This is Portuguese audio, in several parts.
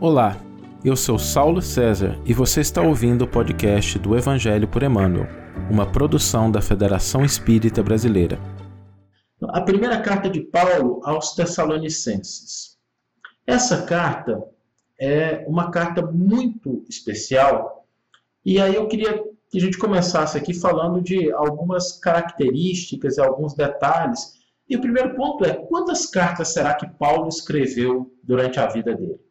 Olá, eu sou Saulo César e você está ouvindo o podcast do Evangelho por Emmanuel, uma produção da Federação Espírita Brasileira. A primeira carta de Paulo aos Tessalonicenses. Essa carta é uma carta muito especial e aí eu queria que a gente começasse aqui falando de algumas características e alguns detalhes. E o primeiro ponto é: quantas cartas será que Paulo escreveu durante a vida dele?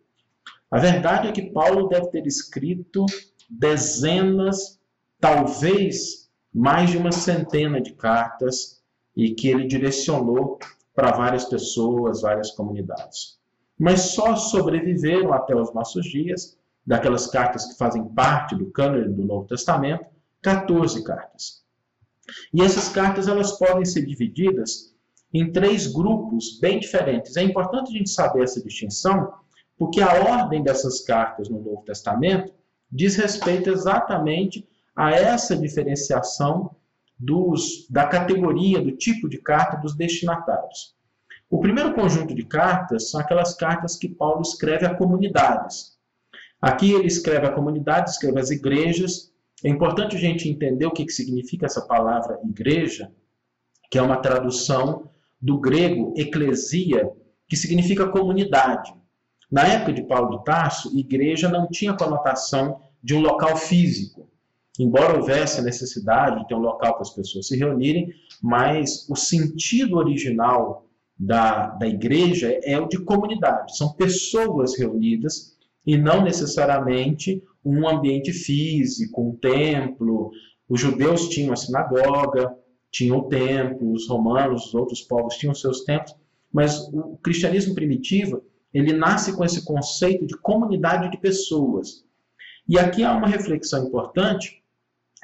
A verdade é que Paulo deve ter escrito dezenas, talvez mais de uma centena de cartas e que ele direcionou para várias pessoas, várias comunidades. Mas só sobreviveram até os nossos dias, daquelas cartas que fazem parte do cânone do Novo Testamento, 14 cartas. E essas cartas elas podem ser divididas em três grupos bem diferentes. É importante a gente saber essa distinção, porque a ordem dessas cartas no Novo Testamento diz respeito exatamente a essa diferenciação dos, da categoria, do tipo de carta dos destinatários. O primeiro conjunto de cartas são aquelas cartas que Paulo escreve a comunidades. Aqui ele escreve a comunidade, escreve as igrejas. É importante a gente entender o que, significa essa palavra igreja, que é uma tradução do grego eclesia, que significa comunidade. Na época de Paulo de Tarso, igreja não tinha conotação de um local físico. Embora houvesse a necessidade de ter um local para as pessoas se reunirem, mas o sentido original da, da igreja é o de comunidade. São pessoas reunidas e não necessariamente um ambiente físico, um templo. Os judeus tinham a sinagoga, tinham o templo, os romanos, os outros povos tinham seus templos, mas o cristianismo primitivo ele nasce com esse conceito de comunidade de pessoas. E aqui há uma reflexão importante,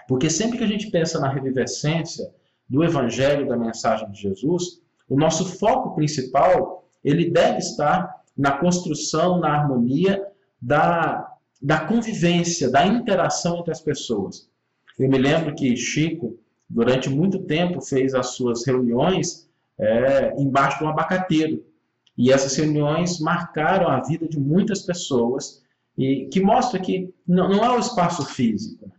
porque sempre que a gente pensa na revivescência do evangelho da mensagem de Jesus, o nosso foco principal, ele deve estar na construção, na harmonia da, da convivência, da interação entre as pessoas. Eu me lembro que Chico, durante muito tempo, fez as suas reuniões é, embaixo de um abacateiro. E essas reuniões marcaram a vida de muitas pessoas, e que mostra que não, não é o espaço físico.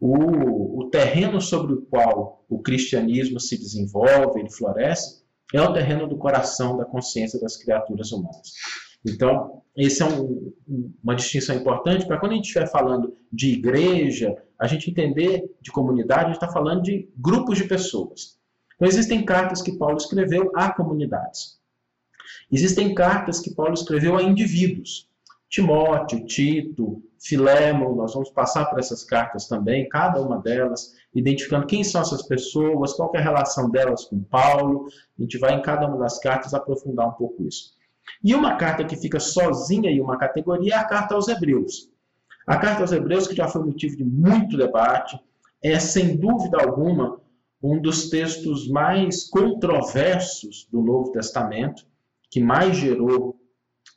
O, o terreno sobre o qual o cristianismo se desenvolve, ele floresce, é o terreno do coração, da consciência das criaturas humanas. Então, essa é um, uma distinção importante para quando a gente estiver falando de igreja, a gente entender de comunidade, a gente está falando de grupos de pessoas. Então, existem cartas que Paulo escreveu a comunidades. Existem cartas que Paulo escreveu a indivíduos. Timóteo, Tito, Filemo, nós vamos passar por essas cartas também, cada uma delas, identificando quem são essas pessoas, qual é a relação delas com Paulo. A gente vai em cada uma das cartas aprofundar um pouco isso. E uma carta que fica sozinha em uma categoria é a carta aos Hebreus. A carta aos Hebreus, que já foi motivo de muito debate, é sem dúvida alguma um dos textos mais controversos do Novo Testamento que mais gerou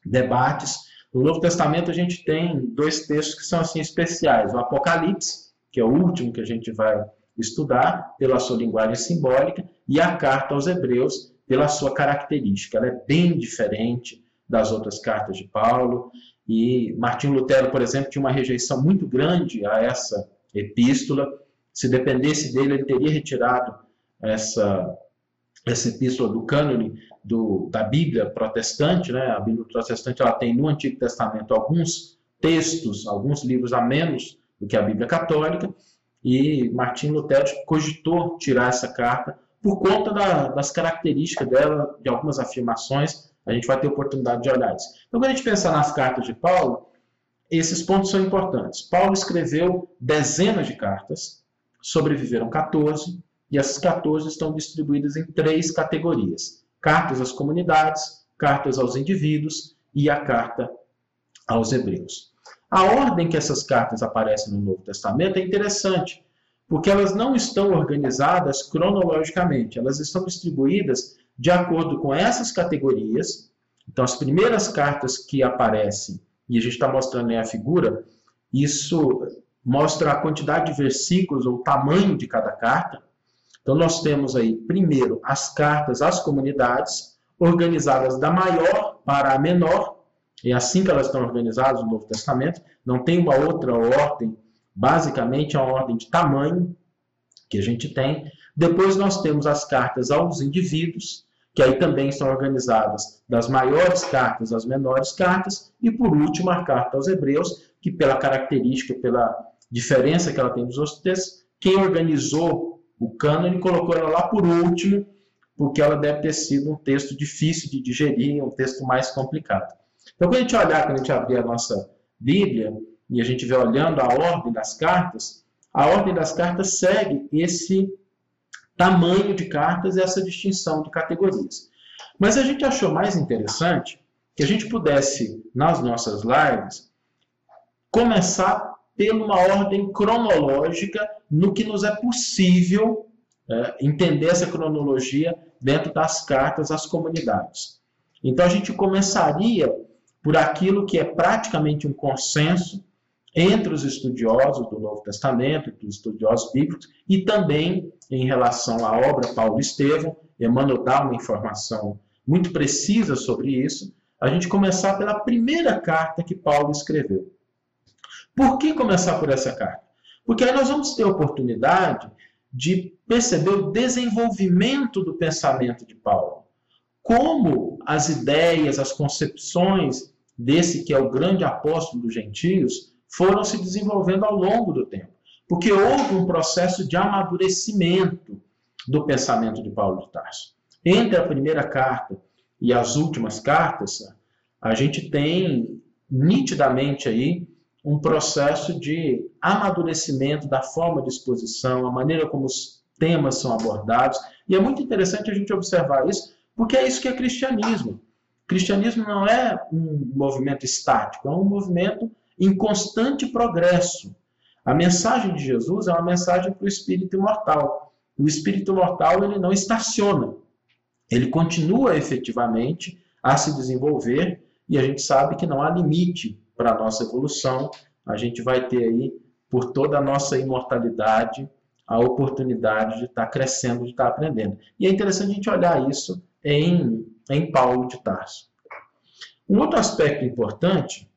debates. No Novo Testamento a gente tem dois textos que são assim especiais: o Apocalipse, que é o último que a gente vai estudar pela sua linguagem simbólica, e a carta aos Hebreus pela sua característica. Ela é bem diferente das outras cartas de Paulo. E Martinho Lutero, por exemplo, tinha uma rejeição muito grande a essa epístola. Se dependesse dele, ele teria retirado essa, essa epístola do cânone do, da Bíblia protestante, né? A Bíblia protestante ela tem no Antigo Testamento alguns textos, alguns livros a menos do que a Bíblia católica, e Martim Lutero cogitou tirar essa carta por conta da, das características dela, de algumas afirmações, a gente vai ter oportunidade de olhar isso. Então, quando a gente pensar nas cartas de Paulo, esses pontos são importantes. Paulo escreveu dezenas de cartas, sobreviveram 14, e essas 14 estão distribuídas em três categorias cartas às comunidades, cartas aos indivíduos e a carta aos hebreus. A ordem que essas cartas aparecem no Novo Testamento é interessante, porque elas não estão organizadas cronologicamente, elas estão distribuídas de acordo com essas categorias. Então, as primeiras cartas que aparecem, e a gente está mostrando aí a figura, isso mostra a quantidade de versículos ou o tamanho de cada carta. Então, nós temos aí, primeiro, as cartas às comunidades, organizadas da maior para a menor. É assim que elas estão organizadas no Novo Testamento. Não tem uma outra ordem. Basicamente, é uma ordem de tamanho que a gente tem. Depois nós temos as cartas aos indivíduos, que aí também estão organizadas das maiores cartas às menores cartas. E por último, a carta aos hebreus, que pela característica, pela diferença que ela tem dos outros textos, quem organizou o cânone colocou ela lá por último, porque ela deve ter sido um texto difícil de digerir, um texto mais complicado. Então, quando a gente olhar, quando a gente abrir a nossa Bíblia, e a gente vê olhando a ordem das cartas, a ordem das cartas segue esse tamanho de cartas e essa distinção de categorias. Mas a gente achou mais interessante que a gente pudesse, nas nossas lives, começar pela uma ordem cronológica no que nos é possível é, entender essa cronologia dentro das cartas às comunidades. Então a gente começaria por aquilo que é praticamente um consenso entre os estudiosos do Novo Testamento, dos estudiosos bíblicos, e também em relação à obra Paulo Estevão, Emmanuel dá uma informação muito precisa sobre isso, a gente começar pela primeira carta que Paulo escreveu. Por que começar por essa carta? Porque aí nós vamos ter a oportunidade de perceber o desenvolvimento do pensamento de Paulo. Como as ideias, as concepções desse que é o grande apóstolo dos gentios foram se desenvolvendo ao longo do tempo. Porque houve um processo de amadurecimento do pensamento de Paulo de Tarso. Entre a primeira carta e as últimas cartas, a gente tem nitidamente aí um processo de amadurecimento da forma de exposição, a maneira como os temas são abordados. E é muito interessante a gente observar isso, porque é isso que é cristianismo. Cristianismo não é um movimento estático, é um movimento em constante progresso. A mensagem de Jesus é uma mensagem para o espírito imortal. O espírito mortal ele não estaciona, ele continua efetivamente a se desenvolver e a gente sabe que não há limite para a nossa evolução. A gente vai ter aí, por toda a nossa imortalidade, a oportunidade de estar crescendo, de estar aprendendo. E é interessante a gente olhar isso em, em Paulo de Tarso. Um outro aspecto importante,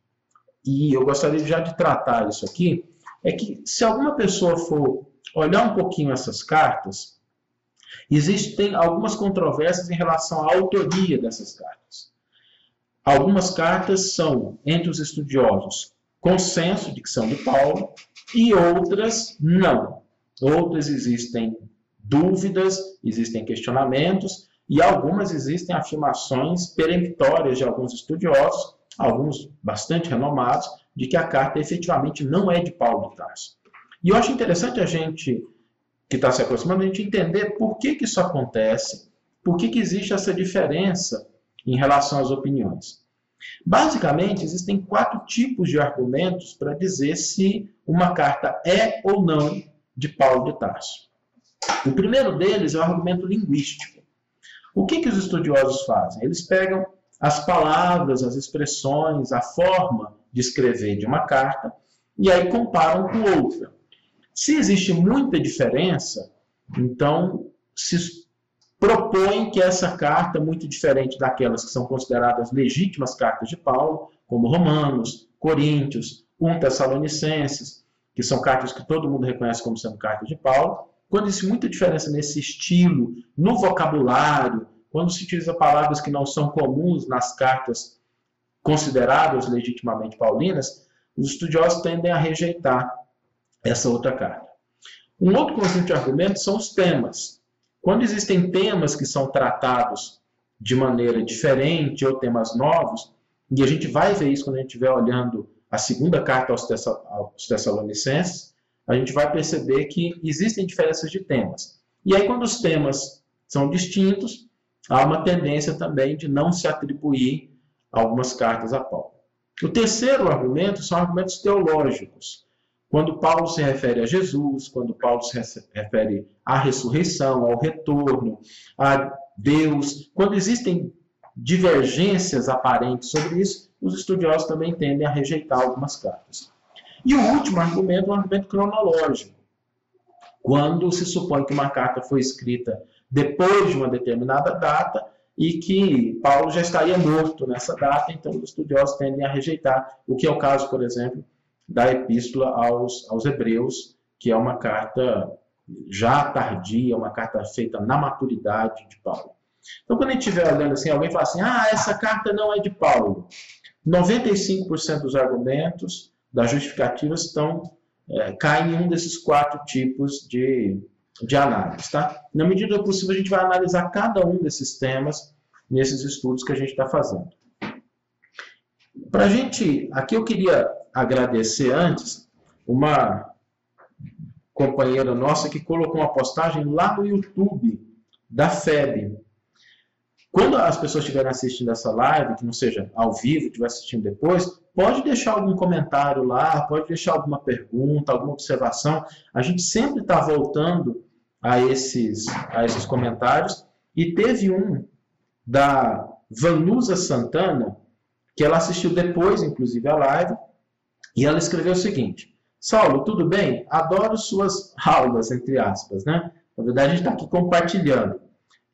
e eu gostaria já de tratar isso aqui, é que se alguma pessoa for olhar um pouquinho essas cartas, existem algumas controvérsias em relação à autoria dessas cartas. Algumas cartas são, entre os estudiosos, consenso de que são de Paulo, e outras não. Outras existem dúvidas, existem questionamentos, e algumas existem afirmações peremptórias de alguns estudiosos, alguns bastante renomados, de que a carta efetivamente não é de Paulo de Tarso. E eu acho interessante a gente, que está se aproximando, a gente entender por que, que isso acontece, por que, que existe essa diferença em relação às opiniões. Basicamente, existem quatro tipos de argumentos para dizer se uma carta é ou não de Paulo de Tarso. O primeiro deles é o argumento linguístico. O que, que os estudiosos fazem? Eles pegam as palavras, as expressões, a forma de escrever de uma carta e aí comparam com outra. Se existe muita diferença, então se propõe que essa carta, muito diferente daquelas que são consideradas legítimas cartas de Paulo, como Romanos, Coríntios, 1 Tessalonicenses, que são cartas que todo mundo reconhece como sendo cartas de Paulo, quando existe muita diferença nesse estilo, no vocabulário, quando se utiliza palavras que não são comuns nas cartas consideradas legitimamente paulinas, os estudiosos tendem a rejeitar essa outra carta. Um outro conjunto de argumentos são os temas. Quando existem temas que são tratados de maneira diferente ou temas novos, e a gente vai ver isso quando a gente estiver olhando a segunda carta aos, Tessalonicenses, a gente vai perceber que existem diferenças de temas. E aí, quando os temas são distintos, há uma tendência também de não se atribuir algumas cartas a Paulo. O terceiro argumento são argumentos teológicos. Quando Paulo se refere a Jesus, quando Paulo se refere à ressurreição, ao retorno, a Deus, quando existem divergências aparentes sobre isso, os estudiosos também tendem a rejeitar algumas cartas. E o último argumento é um argumento cronológico. Quando se supõe que uma carta foi escrita depois de uma determinada data, e que Paulo já estaria morto nessa data, então os estudiosos tendem a rejeitar, o que é o caso, por exemplo, da Epístola aos, aos Hebreus, que é uma carta já tardia, uma carta feita na maturidade de Paulo. Então, quando a gente estiver olhando assim, alguém fala assim, ah, essa carta não é de Paulo. 95% dos argumentos das justificativas estão, é, caem em um desses quatro tipos de, de análise. Tá? Na medida do possível, a gente vai analisar cada um desses temas nesses estudos que a gente está fazendo. Para a gente, aqui eu queria agradecer antes uma companheira nossa que colocou uma postagem lá no YouTube da FEB. Quando as pessoas estiverem assistindo essa live, que não seja ao vivo, estiver assistindo depois, pode deixar algum comentário lá, pode deixar alguma pergunta, alguma observação. A gente sempre está voltando a esses, a esses comentários. E teve um da Vanusa Santana, que ela assistiu depois, inclusive, a live, e ela escreveu o seguinte: Saulo, tudo bem? Adoro suas aulas, entre aspas, né? Na verdade, a gente está aqui compartilhando.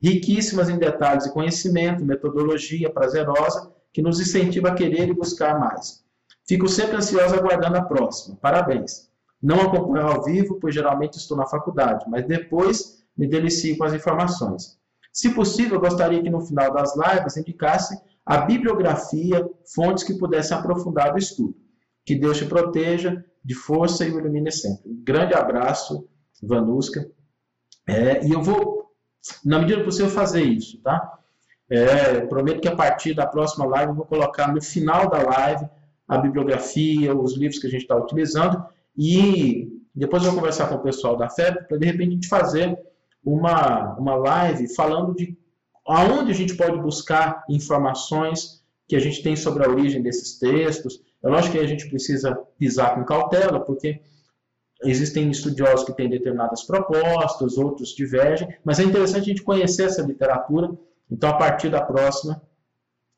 Riquíssimas em detalhes e conhecimento, metodologia prazerosa, que nos incentiva a querer e buscar mais. Fico sempre ansiosa aguardando a próxima. Parabéns. Não acompanho ao vivo, pois geralmente estou na faculdade, mas depois me delicio com as informações. Se possível, gostaria que no final das lives indicasse a bibliografia, fontes que pudessem aprofundar o estudo. Que Deus te proteja de força e o ilumine sempre. Um grande abraço, Vanuska. É, e eu vou, na medida do possível, fazer isso, tá? É, prometo que a partir da próxima live eu vou colocar no final da live a bibliografia, os livros que a gente está utilizando e depois eu vou conversar com o pessoal da FEB para de repente a gente fazer uma, uma live falando de aonde a gente pode buscar informações que a gente tem sobre a origem desses textos. É lógico que a gente precisa pisar com cautela, porque existem estudiosos que têm determinadas propostas, outros divergem, mas é interessante a gente conhecer essa literatura. Então, a partir da próxima,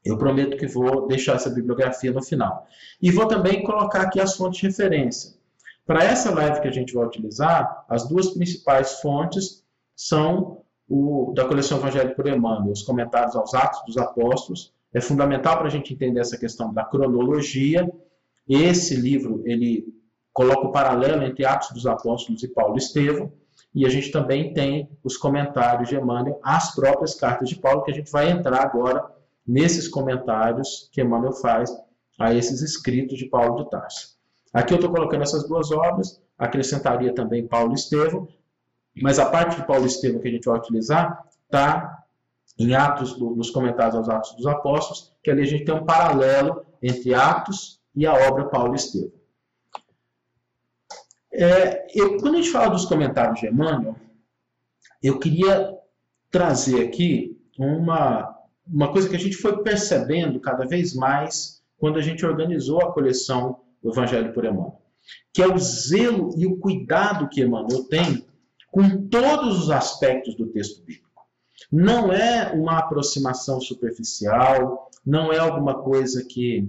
eu prometo que vou deixar essa bibliografia no final. E vou também colocar aqui as fontes de referência. Para essa live que a gente vai utilizar, as duas principais fontes são o, da coleção Evangelho por Emmanuel, os comentários aos Atos dos Apóstolos. É fundamental para a gente entender essa questão da cronologia. Esse livro, ele coloca o paralelo entre Atos dos Apóstolos e Paulo Estevão. E a gente também tem os comentários de Emmanuel às próprias cartas de Paulo, que a gente vai entrar agora nesses comentários que Emmanuel faz a esses escritos de Paulo de Tarso. Aqui eu estou colocando essas duas obras, acrescentaria também Paulo Estevão, mas a parte de Paulo Estevam que a gente vai utilizar está em Atos, nos comentários aos Atos dos Apóstolos, que ali a gente tem um paralelo entre Atos e a obra Paulo Estevam. É, eu, quando a gente fala dos comentários de Emmanuel, eu queria trazer aqui uma, uma coisa que a gente foi percebendo cada vez mais quando a gente organizou a coleção do Evangelho por Emmanuel, que é o zelo e o cuidado que Emmanuel tem com todos os aspectos do texto bíblico. Não é uma aproximação superficial, não é alguma coisa que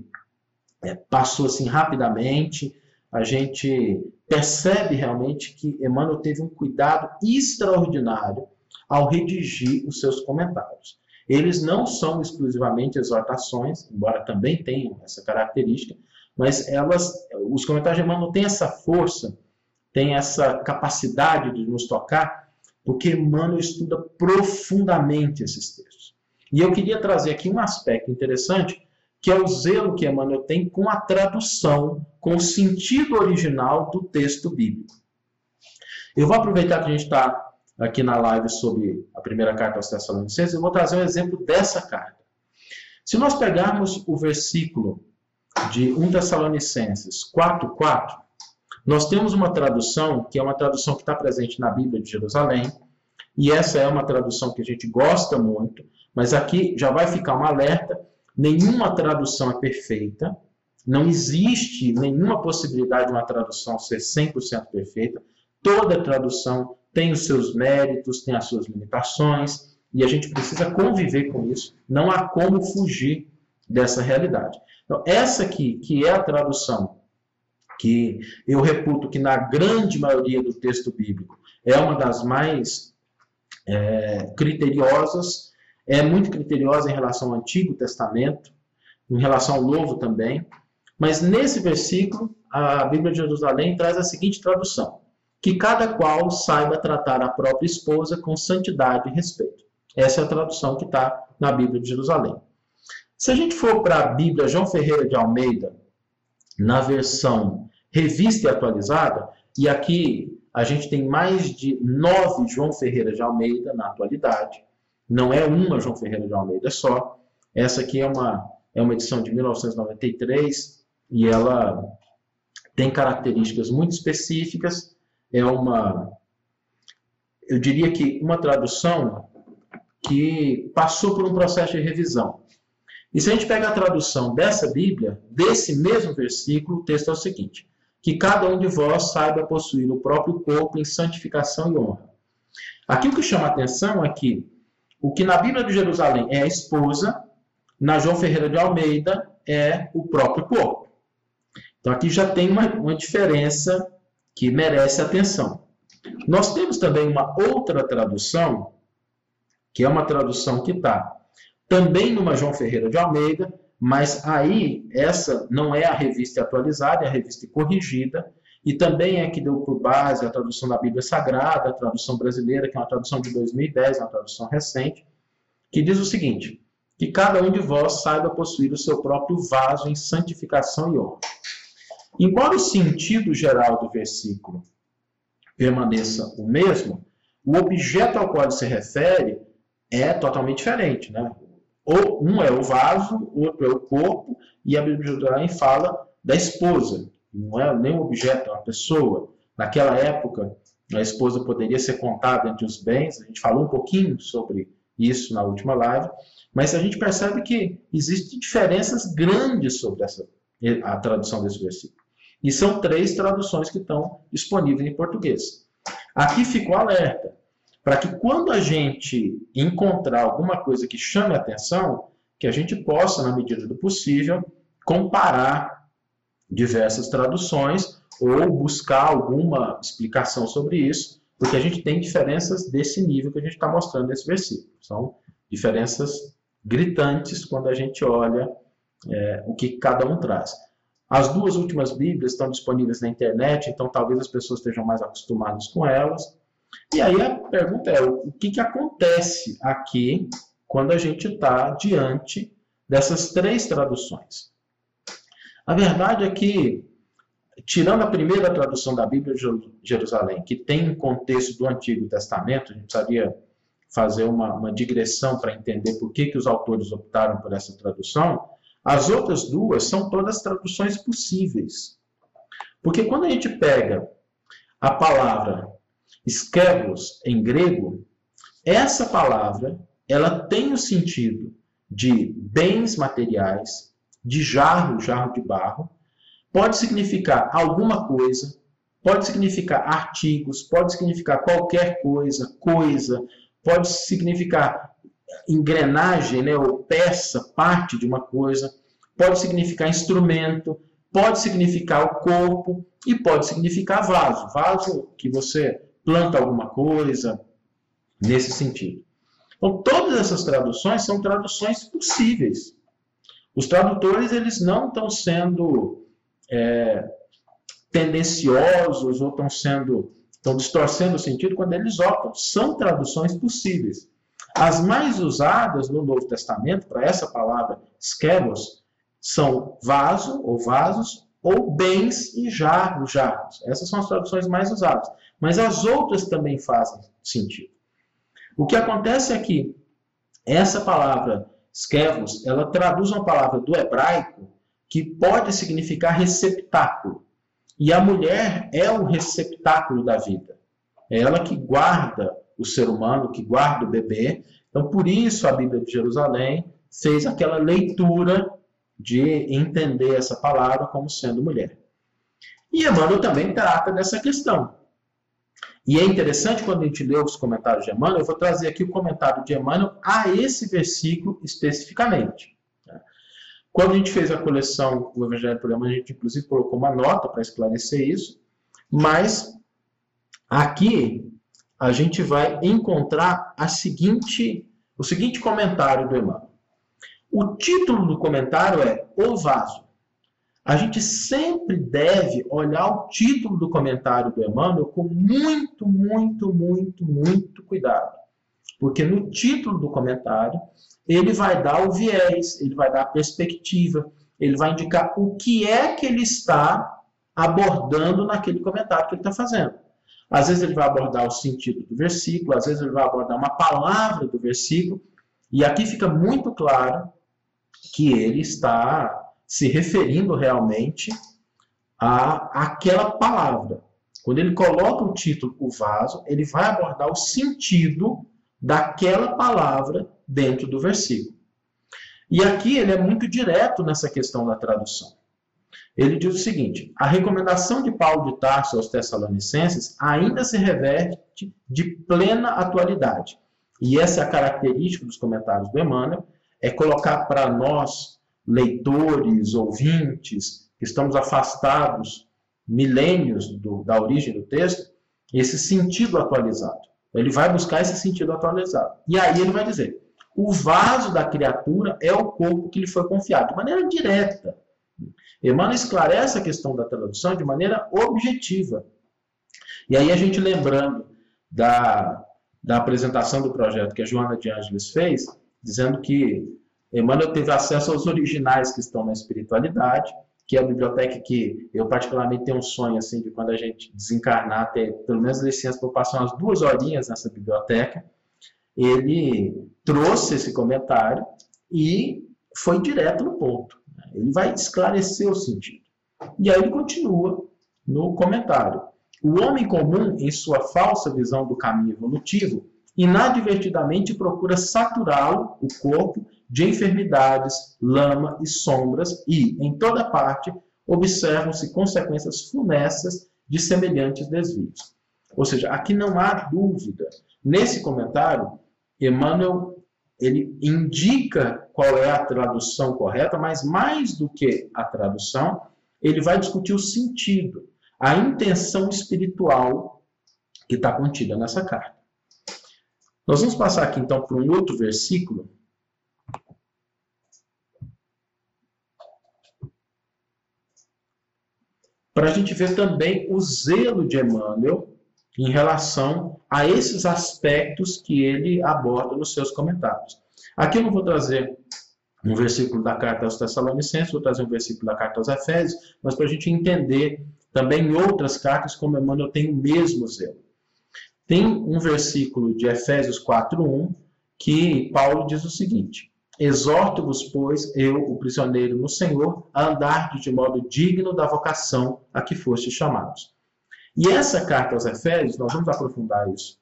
é, passou assim rapidamente. A gente percebe realmente que Emmanuel teve um cuidado extraordinário ao redigir os seus comentários. Eles não são exclusivamente exortações, embora também tenham essa característica, mas elas, os comentários de Emmanuel têm essa força tem essa capacidade de nos tocar, porque Emmanuel estuda profundamente esses textos. E eu queria trazer aqui um aspecto interessante, que é o zelo que Emmanuel tem com a tradução, com o sentido original do texto bíblico. Eu vou aproveitar que a gente está aqui na live sobre a primeira carta aos Tessalonicenses, eu vou trazer um exemplo dessa carta. Se nós pegarmos o versículo de 1 Tessalonicenses 4,4, nós temos uma tradução, que é uma tradução que está presente na Bíblia de Jerusalém, e essa é uma tradução que a gente gosta muito, mas aqui já vai ficar um alerta: nenhuma tradução é perfeita, não existe nenhuma possibilidade de uma tradução ser 100% perfeita. Toda tradução tem os seus méritos, tem as suas limitações, e a gente precisa conviver com isso. Não há como fugir dessa realidade. Então, essa aqui, que é a tradução que eu reputo que na grande maioria do texto bíblico é uma das mais é, criteriosas, é muito criteriosa em relação ao Antigo Testamento, em relação ao Novo também. Mas nesse versículo, a Bíblia de Jerusalém traz a seguinte tradução: que cada qual saiba tratar a própria esposa com santidade e respeito. Essa é a tradução que está na Bíblia de Jerusalém. Se a gente for para a Bíblia João Ferreira de Almeida, na versão revista e atualizada, e aqui a gente tem mais de nove João Ferreira de Almeida na atualidade, não é uma João Ferreira de Almeida só, essa aqui é uma, é uma edição de 1993 e ela tem características muito específicas, é uma, eu diria que uma tradução que passou por um processo de revisão. E se a gente pega a tradução dessa Bíblia, desse mesmo versículo, o texto é o seguinte: que cada um de vós saiba possuir o próprio corpo em santificação e honra. Aqui o que chama a atenção é que o que na Bíblia de Jerusalém é a esposa, na João Ferreira de Almeida é o próprio corpo. Então aqui já tem uma, uma diferença que merece atenção. Nós temos também uma outra tradução, que é uma tradução que está também numa João Ferreira de Almeida, mas aí essa não é a revista atualizada, é a revista corrigida, e também é que deu por base a tradução da Bíblia Sagrada, a tradução brasileira, que é uma tradução de 2010, uma tradução recente, que diz o seguinte: que cada um de vós saiba possuir o seu próprio vaso em santificação e honra. Embora o sentido geral do versículo permaneça o mesmo, o objeto ao qual ele se refere é totalmente diferente. Né? Ou um é o vaso, outro é o corpo, e a Bíblia Jerusalém fala da esposa. Não é nem um objeto, é uma pessoa. Naquela época, a esposa poderia ser contada entre os bens. A gente falou um pouquinho sobre isso na última live, mas a gente percebe que existem diferenças grandes sobre essa, a tradução desse versículo. E são três traduções que estão disponíveis em português. Aqui fica o alerta para que quando a gente encontrar alguma coisa que chame a atenção, que a gente possa, na medida do possível, comparar diversas traduções ou buscar alguma explicação sobre isso, porque a gente tem diferenças desse nível que a gente está mostrando nesse versículo. São diferenças gritantes quando a gente olha é, o que cada um traz. As duas últimas Bíblias estão disponíveis na internet, então talvez as pessoas estejam mais acostumadas com elas. E aí a pergunta é: o que, que acontece aqui quando a gente está diante dessas três traduções? A verdade é que, tirando a primeira tradução da Bíblia de Jerusalém, que tem um contexto do Antigo Testamento, a gente precisaria fazer uma, uma digressão para entender por que, que os autores optaram por essa tradução, as outras duas são todas traduções possíveis. Porque quando a gente pega a palavra Skevos, em grego, essa palavra ela tem o sentido de bens materiais, de jarro, jarro de barro, pode significar alguma coisa, pode significar artigos, pode significar qualquer coisa, coisa, pode significar engrenagem, né, ou peça, parte de uma coisa, pode significar instrumento, pode significar o corpo e pode significar vaso. Vaso que você planta alguma coisa, nesse sentido. Então, todas essas traduções são traduções possíveis. Os tradutores eles não estão sendo é, tendenciosos ou estão sendo estão distorcendo o sentido quando eles optam. São traduções possíveis. As mais usadas no Novo Testamento para essa palavra skelos são vaso ou vasos ou bens e jarros, jarros. Essas são as traduções mais usadas. Mas as outras também fazem sentido. O que acontece é que essa palavra skevos, ela traduz uma palavra do hebraico que pode significar receptáculo. E a mulher é o receptáculo da vida. É ela que guarda o ser humano, que guarda o bebê. Então, por isso a Bíblia de Jerusalém fez aquela leitura de entender essa palavra como sendo mulher. E Emmanuel também trata dessa questão. E é interessante quando a gente lê os comentários de Emmanuel, eu vou trazer aqui o comentário de Emmanuel a esse versículo especificamente. Né? Quando a gente fez a coleção O Evangelho por Emmanuel, a gente inclusive colocou uma nota para esclarecer isso, mas aqui a gente vai encontrar a seguinte o seguinte comentário do Emmanuel. O título do comentário é O Vaso. A gente sempre deve olhar o título do comentário do Emmanuel com muito, muito, muito, muito cuidado. Porque no título do comentário, ele vai dar o viés, ele vai dar a perspectiva, ele vai indicar o que é que ele está abordando naquele comentário que ele está fazendo. Às vezes ele vai abordar o sentido do versículo, às vezes ele vai abordar uma palavra do versículo, e aqui fica muito claro que ele está se referindo realmente a aquela palavra. Quando ele coloca o título o vaso, ele vai abordar o sentido daquela palavra dentro do versículo. E aqui ele é muito direto nessa questão da tradução. Ele diz o seguinte: a recomendação de Paulo de Tarso aos Tessalonicenses ainda se reverte de plena atualidade. E essa é a característica dos comentários do Emmanuel, é colocar para nós, leitores, ouvintes, que estamos afastados milênios do, da origem do texto, esse sentido atualizado. Ele vai buscar esse sentido atualizado. E aí ele vai dizer: o vaso da criatura é o corpo que lhe foi confiado, de maneira direta. Emmanuel esclarece a questão da tradução de maneira objetiva. E aí a gente lembrando da, da apresentação do projeto que a Joana de Ângeles fez, dizendo que Emmanuel teve acesso aos originais que estão na espiritualidade, que é a biblioteca que eu particularmente tenho um sonho assim de quando a gente desencarnar ter pelo menos licença para passar umas duas horinhas nessa biblioteca. Ele trouxe esse comentário e foi direto no ponto. Ele vai esclarecer o sentido. E aí ele continua no comentário. O homem comum, em sua falsa visão do caminho evolutivo, inadvertidamente procura saturá-lo, o corpo, de enfermidades, lama e sombras, e, em toda parte, observam-se consequências funestas de semelhantes desvios. Ou seja, aqui não há dúvida. Nesse comentário, Emmanuel ele indica qual é a tradução correta, mas mais do que a tradução, ele vai discutir o sentido, a intenção espiritual que está contida nessa carta. Nós vamos passar aqui então para um outro versículo para a gente ver também o zelo de Emmanuel em relação a esses aspectos que ele aborda nos seus comentários. Aqui eu não vou trazer um versículo da carta aos Tessalonicenses, vou trazer um versículo da carta aos Efésios, mas para a gente entender também em outras cartas como Emmanuel tem o mesmo zelo. Tem um versículo de Efésios 4:1 que Paulo diz o seguinte: Exorto-vos, pois, eu, o prisioneiro no Senhor, a andar de modo digno da vocação a que fostes chamados. E essa carta aos Efésios, nós vamos aprofundar isso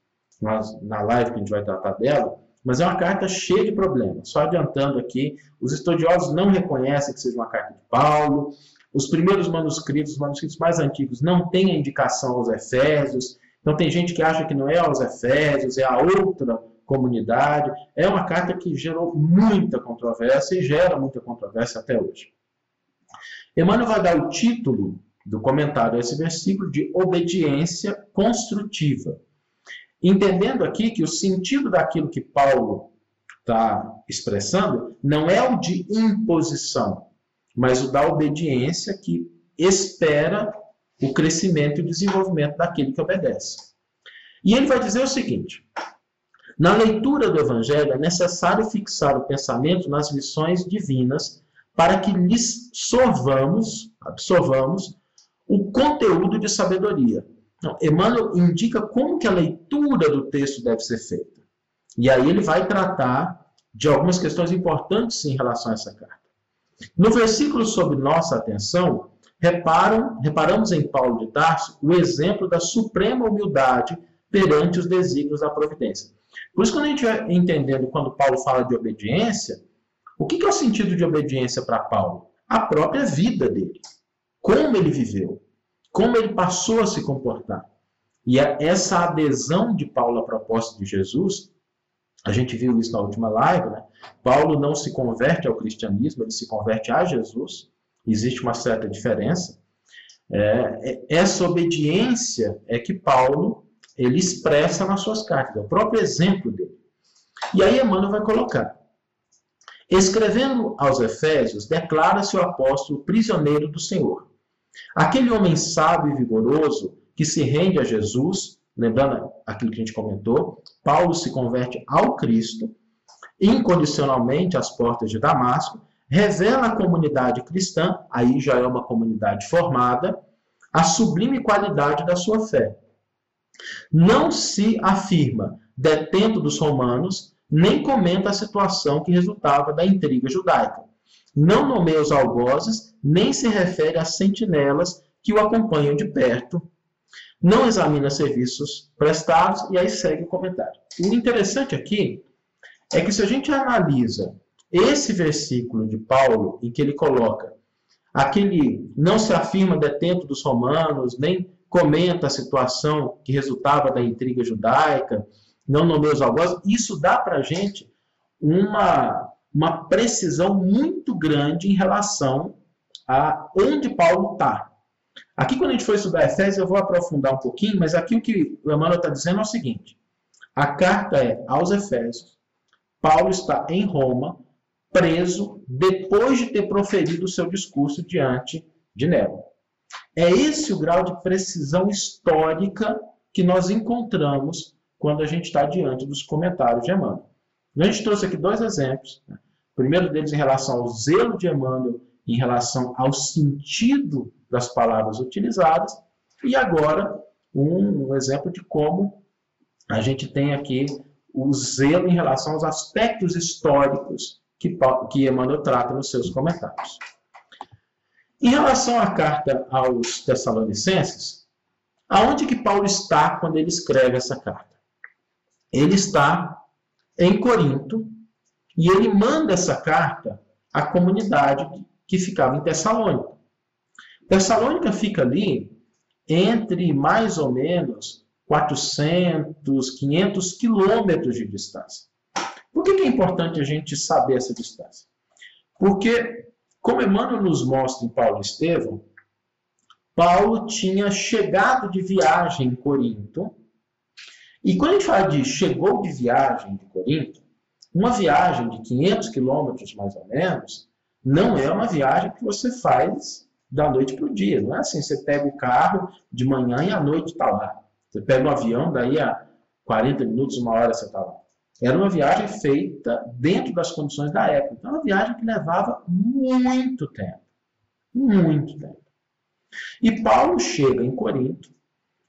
na live que a gente vai tratar dela, mas é uma carta cheia de problemas. Só adiantando aqui, os estudiosos não reconhecem que seja uma carta de Paulo, os primeiros manuscritos, os manuscritos mais antigos, não têm a indicação aos Efésios, então tem gente que acha que não é aos Efésios, é a outra comunidade. É uma carta que gerou muita controvérsia e gera muita controvérsia até hoje. Emmanuel vai dar o título do comentário a esse versículo de obediência construtiva. Entendendo aqui que o sentido daquilo que Paulo está expressando não é o de imposição, mas o da obediência que espera o crescimento e o desenvolvimento daquele que obedece. E ele vai dizer o seguinte: na leitura do Evangelho, é necessário fixar o pensamento nas lições divinas para que lhes sorvamos, absorvamos o conteúdo de sabedoria. Então, Emmanuel indica como que a leitura do texto deve ser feita. E aí ele vai tratar de algumas questões importantes em relação a essa carta. No versículo sobre nossa atenção, reparam, reparamos em Paulo de Tarso o exemplo da suprema humildade perante os desígnios da providência. Por isso, quando a gente vai entendendo quando Paulo fala de obediência, o que é o sentido de obediência para Paulo? A própria vida dele. Como ele viveu. Como ele passou a se comportar. E é essa adesão de Paulo à proposta de Jesus, a gente viu isso na última live, né? Paulo não se converte ao cristianismo, ele se converte a Jesus. Existe uma certa diferença. É, é essa obediência é que Paulo ele expressa nas suas cartas, é o próprio exemplo dele. E aí Emmanuel vai colocar. Escrevendo aos Efésios, declara-se o apóstolo prisioneiro do Senhor. Aquele homem sábio e vigoroso que se rende a Jesus, lembrando aquilo que a gente comentou, Paulo se converte ao Cristo, incondicionalmente às portas de Damasco, revela à comunidade cristã, aí já é uma comunidade formada, a sublime qualidade da sua fé. Não se afirma detento dos romanos, nem comenta a situação que resultava da intriga judaica. Não nomeia os algozes, nem se refere às sentinelas que o acompanham de perto. Não examina serviços prestados, e aí segue o comentário. O interessante aqui é que se a gente analisa esse versículo de Paulo, em que ele coloca aquele não se afirma detento dos romanos, nem comenta a situação que resultava da intriga judaica, não nomeia os algozes, isso dá para a gente uma, uma precisão muito grande em relação a onde Paulo está. Aqui, quando a gente for estudar Efésios, eu vou aprofundar um pouquinho, mas aqui o que o Emmanuel está dizendo é o seguinte: a carta é aos Efésios, Paulo está em Roma, preso, depois de ter proferido o seu discurso diante de Nero. É esse o grau de precisão histórica que nós encontramos quando a gente está diante dos comentários de Emmanuel. A gente trouxe aqui dois exemplos. Né? O primeiro deles em relação ao zelo de Emmanuel, em relação ao sentido das palavras utilizadas, e agora um, um exemplo de como a gente tem aqui o zelo em relação aos aspectos históricos que, que Emmanuel trata nos seus comentários. Em relação à carta aos Tessalonicenses, aonde que Paulo está quando ele escreve essa carta? Ele está em Corinto e ele manda essa carta à comunidade que ficava em Tessalônica. Tessalônica fica ali entre mais ou menos 400, 500 quilômetros de distância. Por que, é importante a gente saber essa distância? Porque, como Emmanuel nos mostra em Paulo e Estevão, Paulo tinha chegado de viagem em Corinto e quando a gente fala de chegou de viagem de Corinto, uma viagem de 500 quilômetros mais ou menos, não é uma viagem que você faz da noite para o dia. Não é assim, você pega o carro de manhã e à noite está lá. Você pega um avião, daí a 40 minutos, uma hora você está lá. Era uma viagem feita dentro das condições da época. Então, uma viagem que levava muito tempo. Muito tempo. E Paulo chega em Corinto,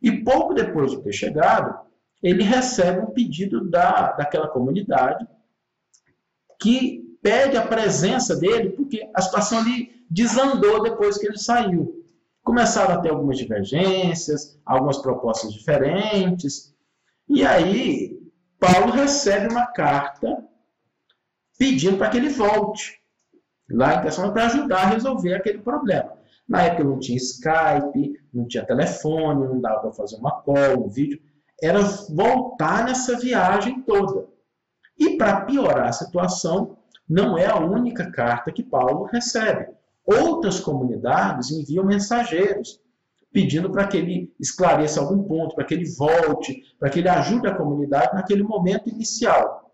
e pouco depois de ter chegado, ele recebe um pedido da, daquela comunidade que pede a presença dele, porque a situação ali desandou depois que ele saiu. Começaram a ter algumas divergências, algumas propostas diferentes, e aí Paulo recebe uma carta pedindo para que ele volte lá em questão para ajudar a resolver aquele problema. Na época não tinha Skype, não tinha telefone, não dava para fazer uma call, um vídeo era voltar nessa viagem toda. E para piorar a situação, não é a única carta que Paulo recebe. Outras comunidades enviam mensageiros pedindo para que ele esclareça algum ponto, para que ele volte, para que ele ajude a comunidade naquele momento inicial.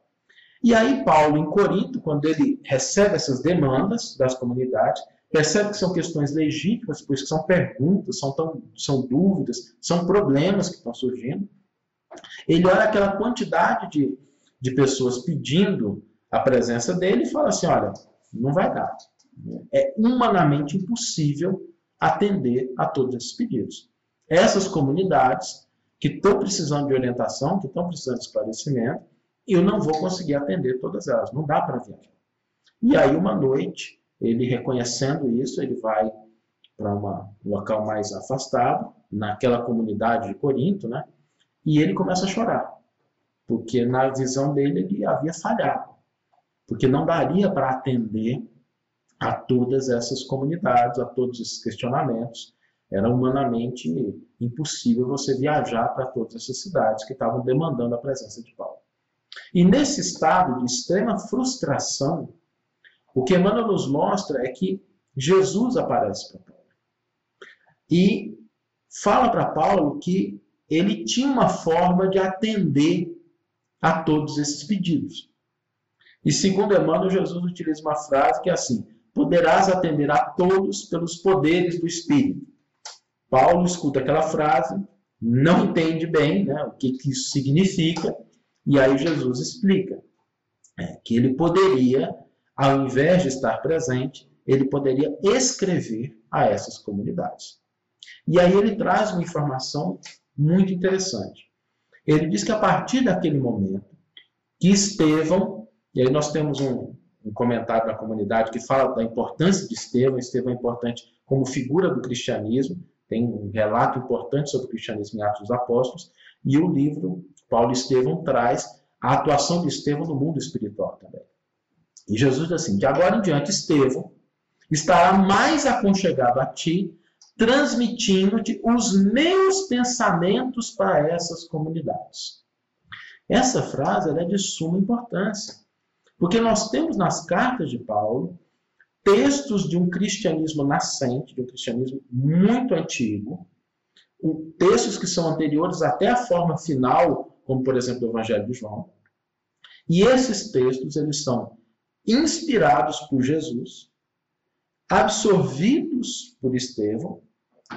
E aí, Paulo, em Corinto, quando ele recebe essas demandas das comunidades, percebe que são questões legítimas, pois são perguntas, são, tão, são dúvidas, são problemas que estão surgindo. Ele olha aquela quantidade de, de pessoas pedindo a presença dele e fala assim: olha, não vai dar. É humanamente impossível atender a todos esses pedidos. Essas comunidades que estão precisando de orientação, que estão precisando de esclarecimento, eu não vou conseguir atender todas elas, não dá para viajar. E aí, uma noite, ele reconhecendo isso, ele vai para um local mais afastado, naquela comunidade de Corinto, né? E ele começa a chorar, porque na visão dele ele havia falhado, porque não daria para atender a todas essas comunidades, a todos esses questionamentos. Era humanamente impossível você viajar para todas essas cidades que estavam demandando a presença de Paulo. E nesse estado de extrema frustração, o que Emmanuel nos mostra é que Jesus aparece para Paulo. E fala para Paulo que ele tinha uma forma de atender a todos esses pedidos. E segundo Emmanuel, Jesus utiliza uma frase que é assim: poderás atender a todos pelos poderes do Espírito. Paulo escuta aquela frase, não entende bem né, o que, que isso significa, e aí Jesus explica é, que ele poderia, ao invés de estar presente, ele poderia escrever a essas comunidades. E aí ele traz uma informação muito interessante. Ele diz que a partir daquele momento que Estevão, e aí nós temos um, um comentário da comunidade que fala da importância de Estevão, Estevão é importante como figura do cristianismo, tem um relato importante sobre o cristianismo em Atos dos Apóstolos, e o livro Paulo Estevão traz a atuação de Estevão no mundo espiritual também. E Jesus diz assim: de agora em diante, Estevão estará mais aconchegado a ti transmitindo-te os meus pensamentos para essas comunidades. Essa frase é de suma importância, porque nós temos nas cartas de Paulo textos de um cristianismo nascente, de um cristianismo muito antigo, textos que são anteriores até a forma final, como por exemplo o Evangelho de João. E esses textos eles são inspirados por Jesus absorvidos por Estevão,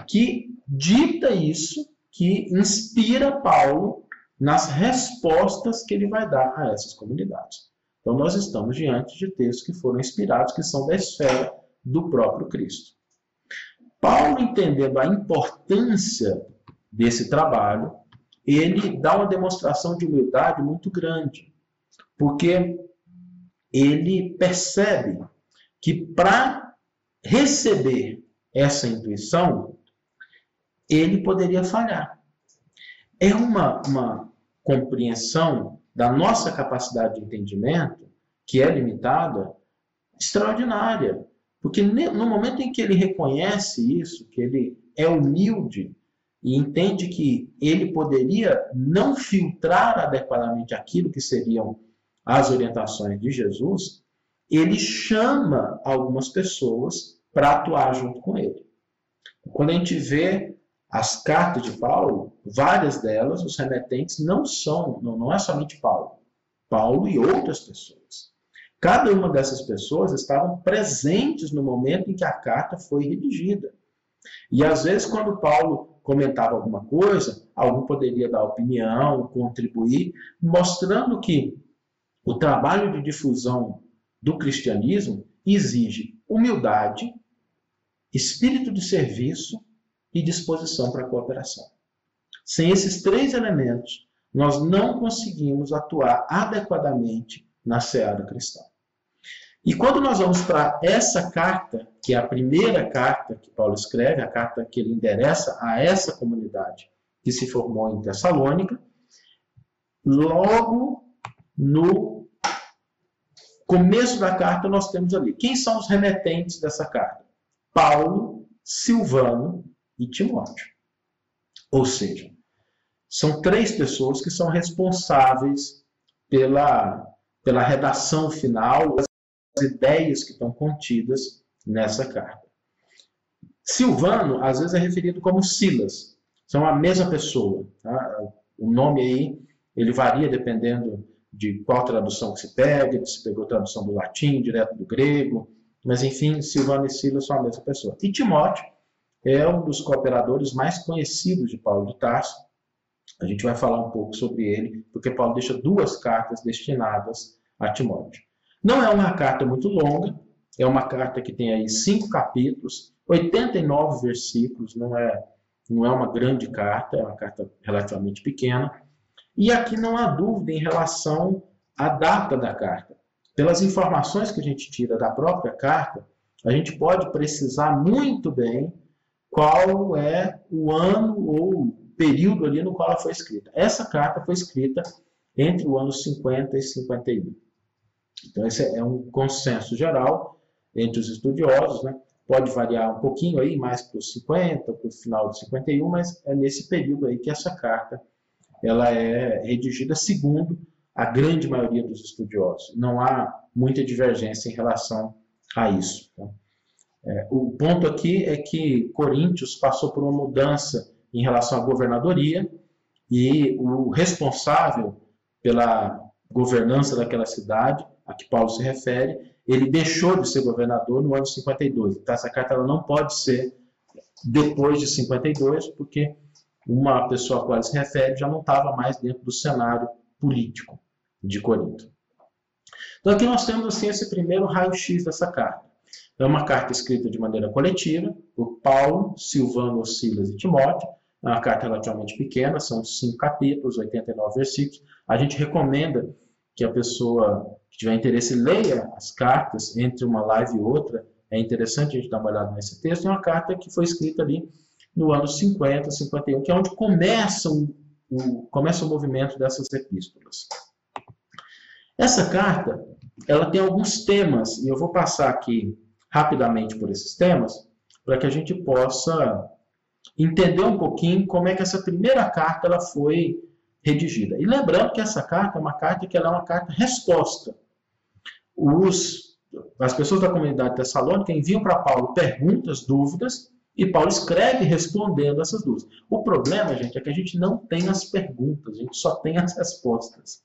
que dita isso, que inspira Paulo nas respostas que ele vai dar a essas comunidades. Então, nós estamos diante de textos que foram inspirados, que são da esfera do próprio Cristo. Paulo, entendendo a importância desse trabalho, ele dá uma demonstração de humildade muito grande, porque ele percebe que para receber essa intuição, ele poderia falhar. É uma, uma compreensão da nossa capacidade de entendimento, que é limitada, extraordinária. Porque no momento em que ele reconhece isso, que ele é humilde e entende que ele poderia não filtrar adequadamente aquilo que seriam as orientações de Jesus, ele chama algumas pessoas para atuar junto com ele. Quando a gente vê as cartas de Paulo, várias delas, os remetentes não são, não, não é somente Paulo, Paulo e outras pessoas. Cada uma dessas pessoas estavam presentes no momento em que a carta foi redigida. E às vezes, quando Paulo comentava alguma coisa, algum poderia dar opinião, contribuir, mostrando que o trabalho de difusão do cristianismo exige humildade, espírito de serviço e disposição para a cooperação. Sem esses três elementos, nós não conseguimos atuar adequadamente na seara cristã. E quando nós vamos para essa carta, que é a primeira carta que Paulo escreve, a carta que ele endereça a essa comunidade que se formou em Tessalônica, logo no começo da carta nós temos ali. Quem são os remetentes dessa carta? Paulo, Silvano e Timóteo. Ou seja, são três pessoas que são responsáveis pela, pela redação final, as ideias que estão contidas nessa carta. Silvano, às vezes, é referido como Silas. São a mesma pessoa. Tá? O nome aí, ele varia dependendo de qual tradução que se pega, se pegou tradução do latim, direto do grego, mas, enfim, Silvano e Silas são a mesma pessoa. E Timóteo é um dos cooperadores mais conhecidos de Paulo de Tarso. A gente vai falar um pouco sobre ele, porque Paulo deixa duas cartas destinadas a Timóteo. Não é uma carta muito longa, é uma carta que tem aí cinco capítulos, 89 versículos, não é, não é uma grande carta, é uma carta relativamente pequena. E aqui não há dúvida em relação à data da carta pelas informações que a gente tira da própria carta, a gente pode precisar muito bem qual é o ano ou período ali no qual ela foi escrita. Essa carta foi escrita entre o ano 50 e 51. Então, esse é um consenso geral entre os estudiosos, né? Pode variar um pouquinho aí, mais para os 50, para o final de 51, mas é nesse período aí que essa carta ela é redigida segundo a grande maioria dos estudiosos. Não há muita divergência em relação a isso. Tá? É, o ponto aqui é que Coríntios passou por uma mudança em relação à governadoria e o responsável pela governança daquela cidade, a que Paulo se refere, ele deixou de ser governador no ano 52. Então, essa carta não pode ser depois de 52, porque uma pessoa a qual se refere já não estava mais dentro do cenário político de Corinto. Então, aqui nós temos assim, esse primeiro raio-x dessa carta. É uma carta escrita de maneira coletiva por Paulo, Silvano, Silas e Timóteo. É uma carta relativamente pequena, são cinco capítulos, 89 versículos. A gente recomenda que a pessoa que tiver interesse leia as cartas entre uma live e outra. É interessante a gente dar uma olhada nesse texto. É uma carta que foi escrita ali no ano 50, 51, que é onde começa o, o, começa o movimento dessas epístolas. Essa carta ela tem alguns temas, e eu vou passar aqui rapidamente por esses temas, para que a gente possa entender um pouquinho como é que essa primeira carta ela foi redigida. E lembrando que essa carta é uma carta que ela é uma carta resposta. Os, as pessoas da comunidade tessalônica enviam para Paulo perguntas, dúvidas, e Paulo escreve respondendo essas dúvidas. O problema, gente, é que a gente não tem as perguntas, a gente só tem as respostas.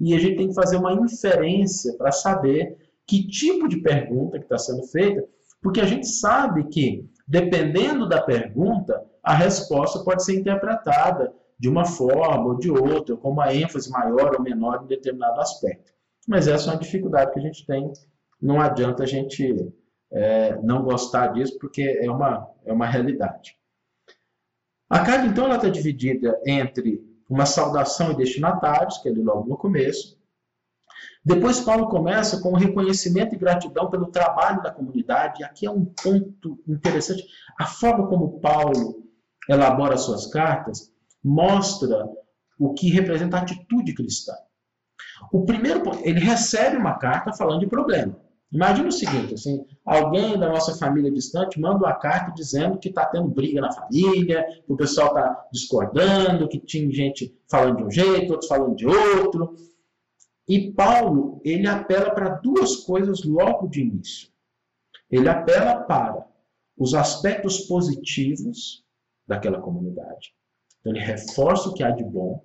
E a gente tem que fazer uma inferência para saber que tipo de pergunta que está sendo feita, porque a gente sabe que, dependendo da pergunta, a resposta pode ser interpretada de uma forma ou de outra, com uma ênfase maior ou menor em determinado aspecto. Mas essa é uma dificuldade que a gente tem, não adianta a gente é, não gostar disso, porque é uma, é uma realidade. A carta, então, ela está dividida entre uma saudação e destinatários, que é ali logo no começo, depois Paulo começa com reconhecimento e gratidão pelo trabalho da comunidade. Aqui é um ponto interessante. A forma como Paulo elabora suas cartas mostra o que representa a atitude cristã. O primeiro ele recebe uma carta falando de problema. Imagina o seguinte, assim, alguém da nossa família distante manda uma carta dizendo que está tendo briga na família, que o pessoal está discordando, que tinha gente falando de um jeito, outros falando de outro. E Paulo, ele apela para duas coisas logo de início. Ele apela para os aspectos positivos daquela comunidade. Então, ele reforça o que há de bom.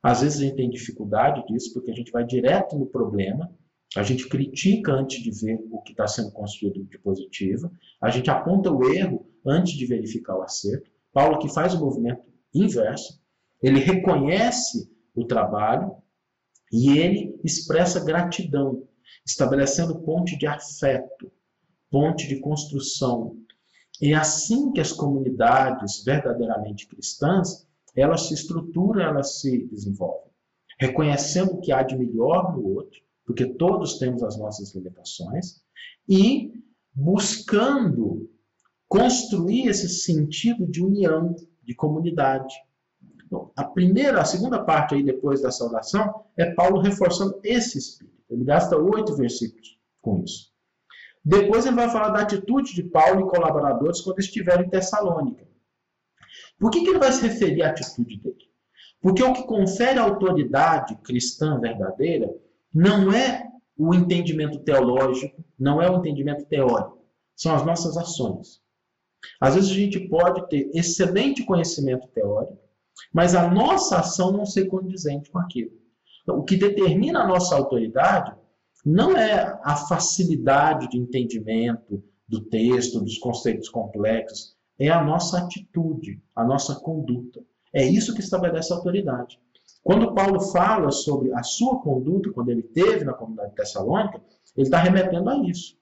Às vezes a gente tem dificuldade disso, porque a gente vai direto no problema, a gente critica antes de ver o que está sendo construído de positivo, a gente aponta o erro antes de verificar o acerto. Paulo que faz o movimento inverso, ele reconhece o trabalho e ele expressa gratidão, estabelecendo ponte de afeto, ponte de construção. É assim que as comunidades verdadeiramente cristãs, elas se estruturam, elas se desenvolvem, reconhecendo o que há de melhor no outro, porque todos temos as nossas limitações, e buscando construir esse sentido de união, de comunidade. Então, a primeira, a segunda parte aí depois da saudação é Paulo reforçando esse espírito. Ele gasta oito versículos com isso. Depois ele vai falar da atitude de Paulo e colaboradores quando estiverem em Tessalônica. Por que, que ele vai se referir à atitude dele? Porque o que confere autoridade cristã verdadeira não é o entendimento teológico, não é o entendimento teórico, são as nossas ações. Às vezes a gente pode ter excelente conhecimento teórico, mas a nossa ação não ser condizente com aquilo. Então, o que determina a nossa autoridade não é a facilidade de entendimento do texto, dos conceitos complexos, é a nossa atitude, a nossa conduta. É isso que estabelece a autoridade. Quando Paulo fala sobre a sua conduta, quando ele teve na comunidade tessalônica, ele está remetendo a isso.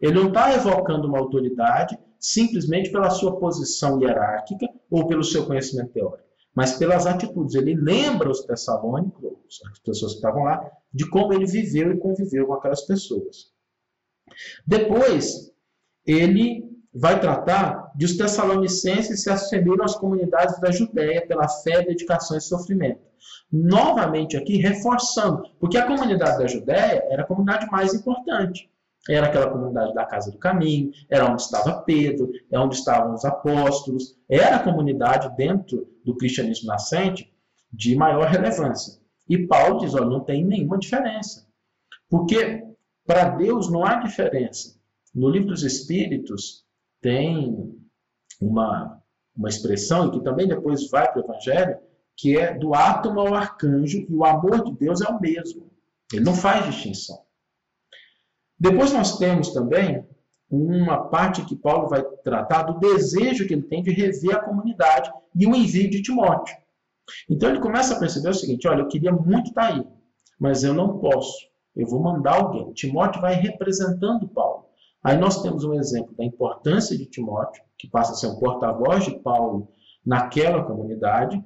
Ele não está evocando uma autoridade simplesmente pela sua posição hierárquica ou pelo seu conhecimento teórico mas pelas atitudes. Ele lembra os tessalônicos, as pessoas que estavam lá, de como ele viveu e conviveu com aquelas pessoas. Depois, ele vai tratar de os tessalonicenses se assemelham às comunidades da Judéia pela fé, dedicação e sofrimento. Novamente aqui, reforçando, porque a comunidade da Judéia era a comunidade mais importante. Era aquela comunidade da Casa do Caminho, era onde estava Pedro, é onde estavam os apóstolos, era a comunidade dentro do cristianismo nascente de maior relevância. E Paulo diz: olha, não tem nenhuma diferença. Porque para Deus não há diferença. No livro dos Espíritos tem uma, uma expressão, que também depois vai para o Evangelho, que é do átomo ao arcanjo, e o amor de Deus é o mesmo. Ele não faz distinção. Depois nós temos também uma parte que Paulo vai tratar do desejo que ele tem de rever a comunidade e o envio de Timóteo. Então ele começa a perceber o seguinte: olha, eu queria muito estar aí, mas eu não posso. Eu vou mandar alguém. Timóteo vai representando Paulo. Aí nós temos um exemplo da importância de Timóteo, que passa a ser um porta-voz de Paulo naquela comunidade,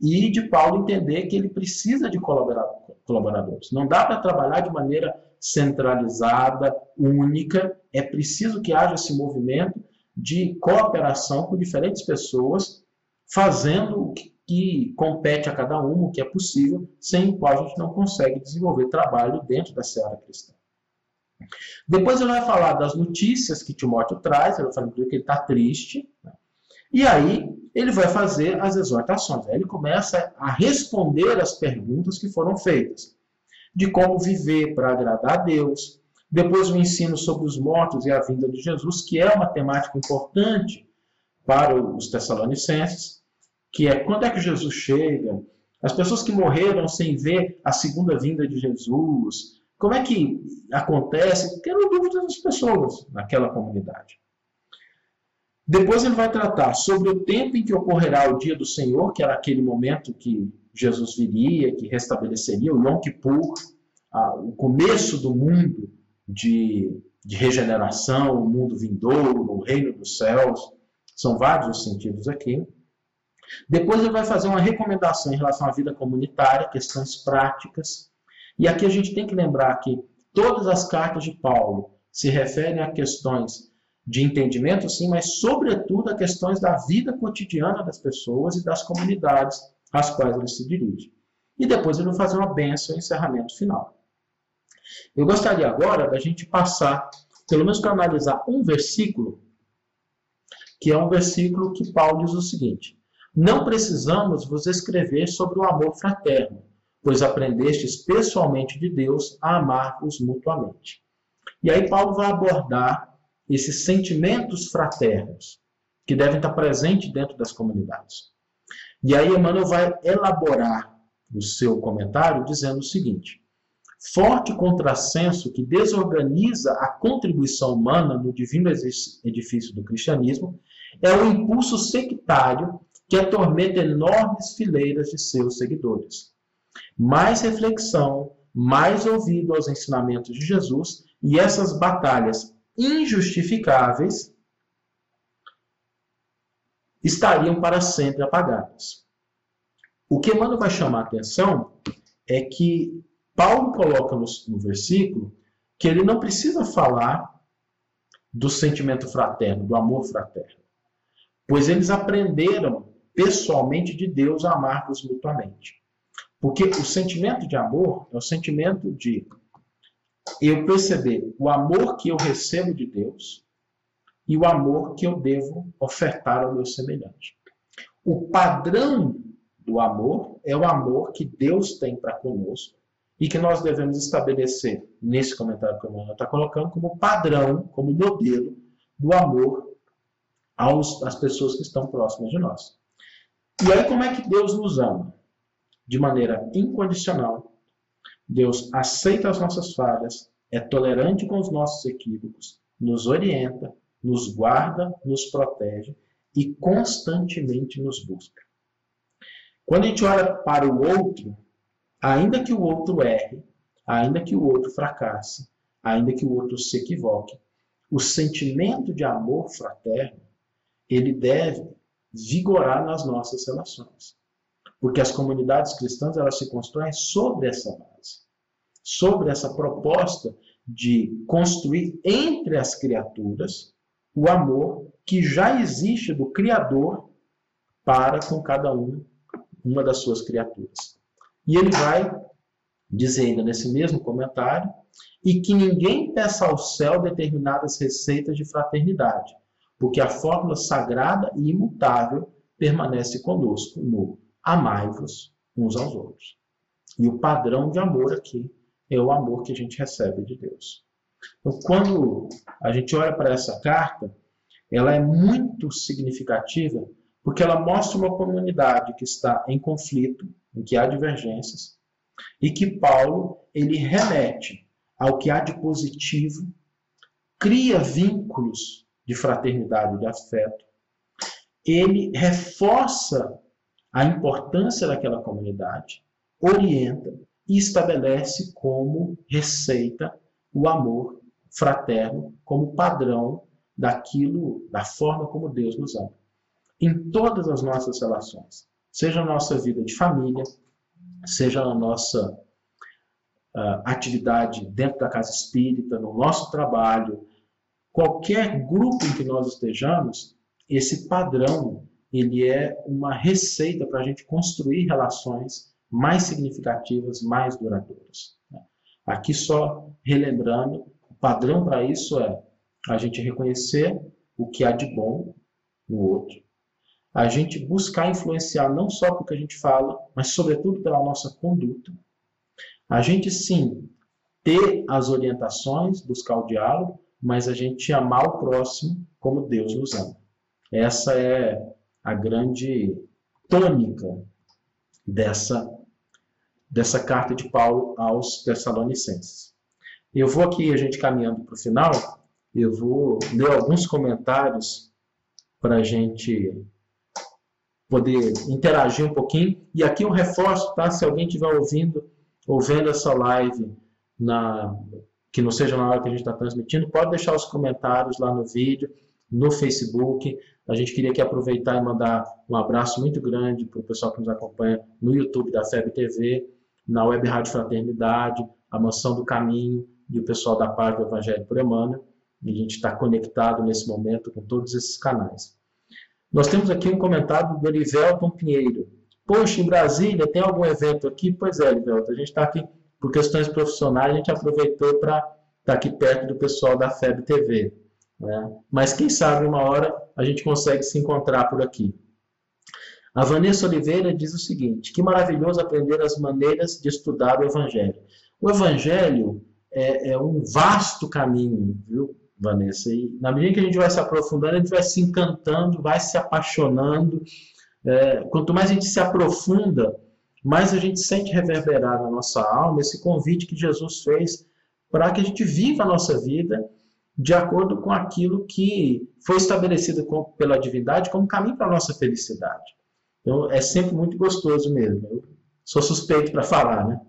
e de Paulo entender que ele precisa de colaboradores. Não dá para trabalhar de maneira centralizada, única, é preciso que haja esse movimento de cooperação com diferentes pessoas, fazendo o que, compete a cada um, o que é possível, sem o qual a gente não consegue desenvolver trabalho dentro da seara cristã. Depois ele vai falar das notícias que Timóteo traz, ele vai falar que ele está triste, né? e aí ele vai fazer as exortações. Aí ele começa a responder as perguntas que foram feitas, de como viver para agradar a Deus. Depois o ensino sobre os mortos e a vinda de Jesus, que é uma temática importante para os tessalonicenses, que é quando é que Jesus chega, as pessoas que morreram sem ver a segunda vinda de Jesus, como é que acontece? Eram dúvidas das pessoas naquela comunidade. Depois ele vai tratar sobre o tempo em que ocorrerá o dia do Senhor, que era aquele momento que Jesus viria, que restabeleceria o Yom Kippur, a, o começo do mundo de, de regeneração, o mundo vindouro, o reino dos céus. São vários os sentidos aqui. Depois ele vai fazer uma recomendação em relação à vida comunitária, questões práticas. E aqui a gente tem que lembrar que todas as cartas de Paulo se referem a questões de entendimento, sim, mas sobretudo a questões da vida cotidiana das pessoas e das comunidades às quais ele se dirige. E depois ele vai fazer uma benção encerramento final. Eu gostaria agora da gente passar, pelo menos para analisar um versículo, que é um versículo que Paulo diz o seguinte: Não precisamos vos escrever sobre o amor fraterno, pois aprendestes pessoalmente de Deus a amar-vos mutuamente. E aí Paulo vai abordar esses sentimentos fraternos que devem estar presentes dentro das comunidades. E aí Emmanuel vai elaborar o seu comentário dizendo o seguinte: forte contrassenso que desorganiza a contribuição humana no divino edifício do cristianismo é o impulso sectário que atormenta enormes fileiras de seus seguidores. Mais reflexão, mais ouvido aos ensinamentos de Jesus e essas batalhas injustificáveis estariam para sempre apagadas. O que Emmanuel vai chamar a atenção é que Paulo coloca no, no versículo que ele não precisa falar do sentimento fraterno, do amor fraterno, pois eles aprenderam pessoalmente de Deus a amar-vos mutuamente. Porque o sentimento de amor é o sentimento de eu perceber o amor que eu recebo de Deus e o amor que eu devo ofertar ao meu semelhante. O padrão do amor é o amor que Deus tem para conosco e que nós devemos estabelecer nesse comentário que o Manuel está colocando como padrão, como modelo do amor aos, às pessoas que estão próximas de nós. E aí, como é que Deus nos ama? de maneira incondicional. Deus aceita as nossas falhas, é tolerante com os nossos equívocos, nos orienta, nos guarda, nos protege e constantemente nos busca. Quando a gente olha para o outro, ainda que o outro erre, ainda que o outro fracasse, ainda que o outro se equivoque, o sentimento de amor fraterno, ele deve vigorar nas nossas relações. Porque as comunidades cristãs elas se constroem sobre essa base, sobre essa proposta de construir entre as criaturas o amor que já existe do Criador para com cada um, uma das suas criaturas. E ele vai dizer ainda nesse mesmo comentário, e que ninguém peça ao céu determinadas receitas de fraternidade, porque a fórmula sagrada e imutável permanece conosco no amai-vos uns aos outros. E o padrão de amor aqui é o amor que a gente recebe de Deus. Então, quando a gente olha para essa carta, ela é muito significativa porque ela mostra uma comunidade que está em conflito, em que há divergências, e que Paulo ele remete ao que há de positivo, cria vínculos de fraternidade, de afeto. Ele reforça a importância daquela comunidade, orienta e estabelece como receita o amor fraterno como padrão daquilo, da forma como Deus nos ama. Em todas as nossas relações, seja na nossa vida de família, seja na nossa uh, atividade dentro da casa espírita, no nosso trabalho, qualquer grupo em que nós estejamos, esse padrão ele é uma receita para a gente construir relações mais significativas, mais duradouras. Né? Aqui só relembrando, o padrão para isso é a gente reconhecer o que há de bom no outro, a gente buscar influenciar não só porque a gente fala, mas sobretudo pela nossa conduta. A gente sim ter as orientações, buscar o diálogo, mas a gente amar o próximo como Deus nos ama. Essa é a grande tônica dessa dessa carta de Paulo aos Tessalonicenses. Eu vou aqui, a gente caminhando para o final, eu vou ler alguns comentários para a gente poder interagir um pouquinho. E aqui eu reforço, tá? Se alguém estiver ouvindo ou vendo essa live na que não seja na hora que a gente está transmitindo, pode deixar os comentários lá no vídeo, no Facebook. A gente queria aqui aproveitar e mandar um abraço muito grande para o pessoal que nos acompanha no YouTube da FEB TV, na Web Rádio Fraternidade, a Mansão do Caminho e o pessoal da Página do Evangelho por Emmanuel. E a gente está conectado nesse momento com todos esses canais. Nós temos aqui um comentário do Erivelton Pinheiro. Poxa, em Brasília tem algum evento aqui? Pois é, Erivelton, a gente está aqui por questões profissionais, a gente aproveitou para estar tá aqui perto do pessoal da FEB TV. Né? Mas quem sabe uma hora a gente consegue se encontrar por aqui. A Vanessa Oliveira diz o seguinte: que maravilhoso aprender as maneiras de estudar o Evangelho. O Evangelho é, é um vasto caminho, viu? Vanessa. E na medida que a gente vai se aprofundando, a gente vai se encantando, vai se apaixonando. É, quanto mais a gente se aprofunda, mais a gente sente reverberar na nossa alma esse convite que Jesus fez para que a gente viva a nossa vida de acordo com aquilo que foi estabelecido com, pela divindade como caminho para a nossa felicidade. Então, é sempre muito gostoso mesmo. Eu sou suspeito para falar, né?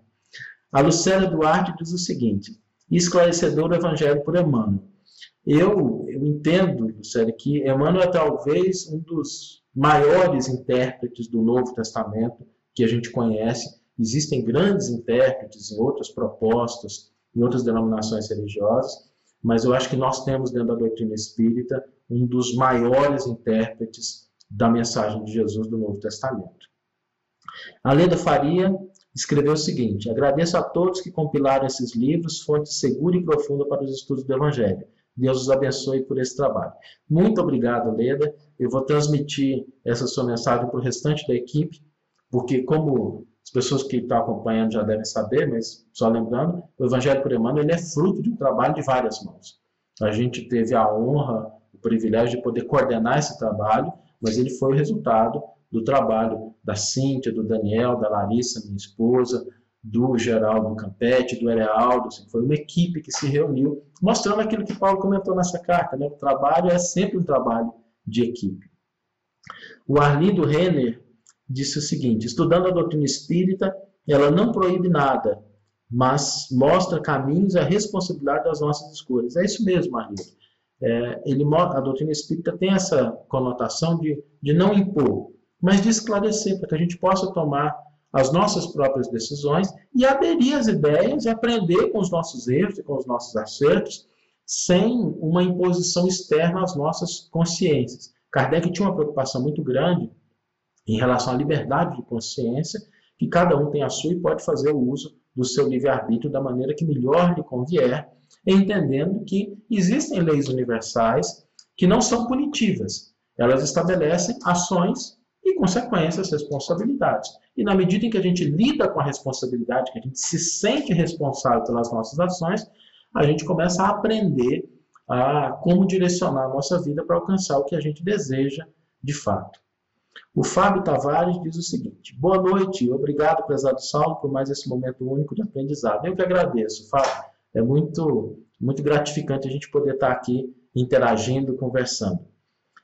A Lucélia Duarte diz o seguinte: esclarecedor o Evangelho por Emmanuel. Eu, eu entendo, Lucélia, que Emmanuel é talvez um dos maiores intérpretes do Novo Testamento que a gente conhece. Existem grandes intérpretes em outras propostas, em outras denominações religiosas, mas eu acho que nós temos dentro da doutrina espírita um dos maiores intérpretes da mensagem de Jesus do Novo Testamento. A Leda Faria escreveu o seguinte: Agradeço a todos que compilaram esses livros, fonte segura e profunda para os estudos do Evangelho. Deus os abençoe por esse trabalho. Muito obrigado, Leda. Eu vou transmitir essa sua mensagem para o restante da equipe, porque como as pessoas que estão acompanhando já devem saber, mas só lembrando, o Evangelho por Emmanuel ele é fruto de um trabalho de várias mãos. A gente teve a honra, o privilégio de poder coordenar esse trabalho, mas ele foi o resultado do trabalho da Cíntia, do Daniel, da Larissa, minha esposa, do Geraldo Campetti, do Erealdo, assim, foi uma equipe que se reuniu, mostrando aquilo que Paulo comentou nessa carta, né? o trabalho é sempre um trabalho de equipe. O Arlindo Renner disse o seguinte, estudando a doutrina espírita, ela não proíbe nada, mas mostra caminhos e a responsabilidade das nossas escolhas. É isso mesmo, Arlindo. É, ele, a doutrina espírita tem essa conotação de, de não impor, mas de esclarecer, para que a gente possa tomar as nossas próprias decisões e aderir às ideias aprender com os nossos erros e com os nossos acertos, sem uma imposição externa às nossas consciências. Kardec tinha uma preocupação muito grande em relação à liberdade de consciência, que cada um tem a sua e pode fazer o uso do seu livre-arbítrio da maneira que melhor lhe convier, entendendo que existem leis universais que não são punitivas. Elas estabelecem ações e consequências, responsabilidades. E na medida em que a gente lida com a responsabilidade, que a gente se sente responsável pelas nossas ações, a gente começa a aprender a como direcionar a nossa vida para alcançar o que a gente deseja de fato. O Fábio Tavares diz o seguinte: Boa noite, obrigado, prezado Saulo, por mais esse momento único de aprendizado. Eu que agradeço, Fábio. É muito, muito gratificante a gente poder estar aqui interagindo, conversando.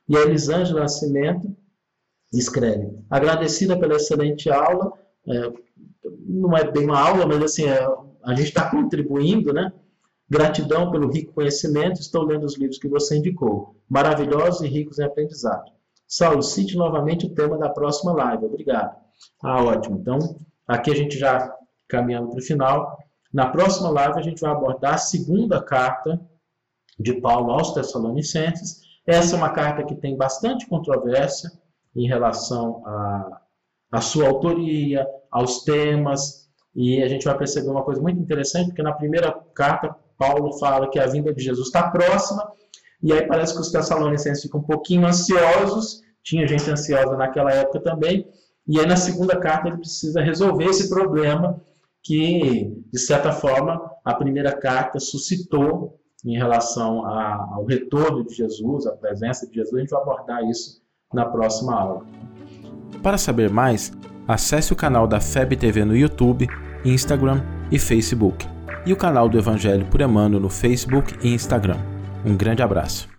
E a Elisângela Nascimento escreve: Agradecida pela excelente aula, é, não é bem uma aula, mas assim, é, a gente está contribuindo, né? Gratidão pelo rico conhecimento, estou lendo os livros que você indicou, maravilhosos e ricos em aprendizado. Saulo, cite novamente o tema da próxima live. Obrigado. Ah, ótimo. Então, aqui a gente já caminhando para o final. Na próxima live a gente vai abordar a segunda carta de Paulo aos Tessalonicenses. Essa é uma carta que tem bastante controvérsia em relação à, sua autoria, aos temas, e a gente vai perceber uma coisa muito interessante, porque na primeira carta Paulo fala que a vinda de Jesus está próxima, e aí parece que os Tessalonicenses ficam um pouquinho ansiosos, tinha gente ansiosa naquela época também, e aí na segunda carta ele precisa resolver esse problema que, de certa forma, a primeira carta suscitou em relação a, ao retorno de Jesus, a presença de Jesus. A gente vai abordar isso na próxima aula. Para saber mais, acesse o canal da FEB TV no YouTube, Instagram e Facebook, e o canal do Evangelho por Emmanuel no Facebook e Instagram. Um grande abraço.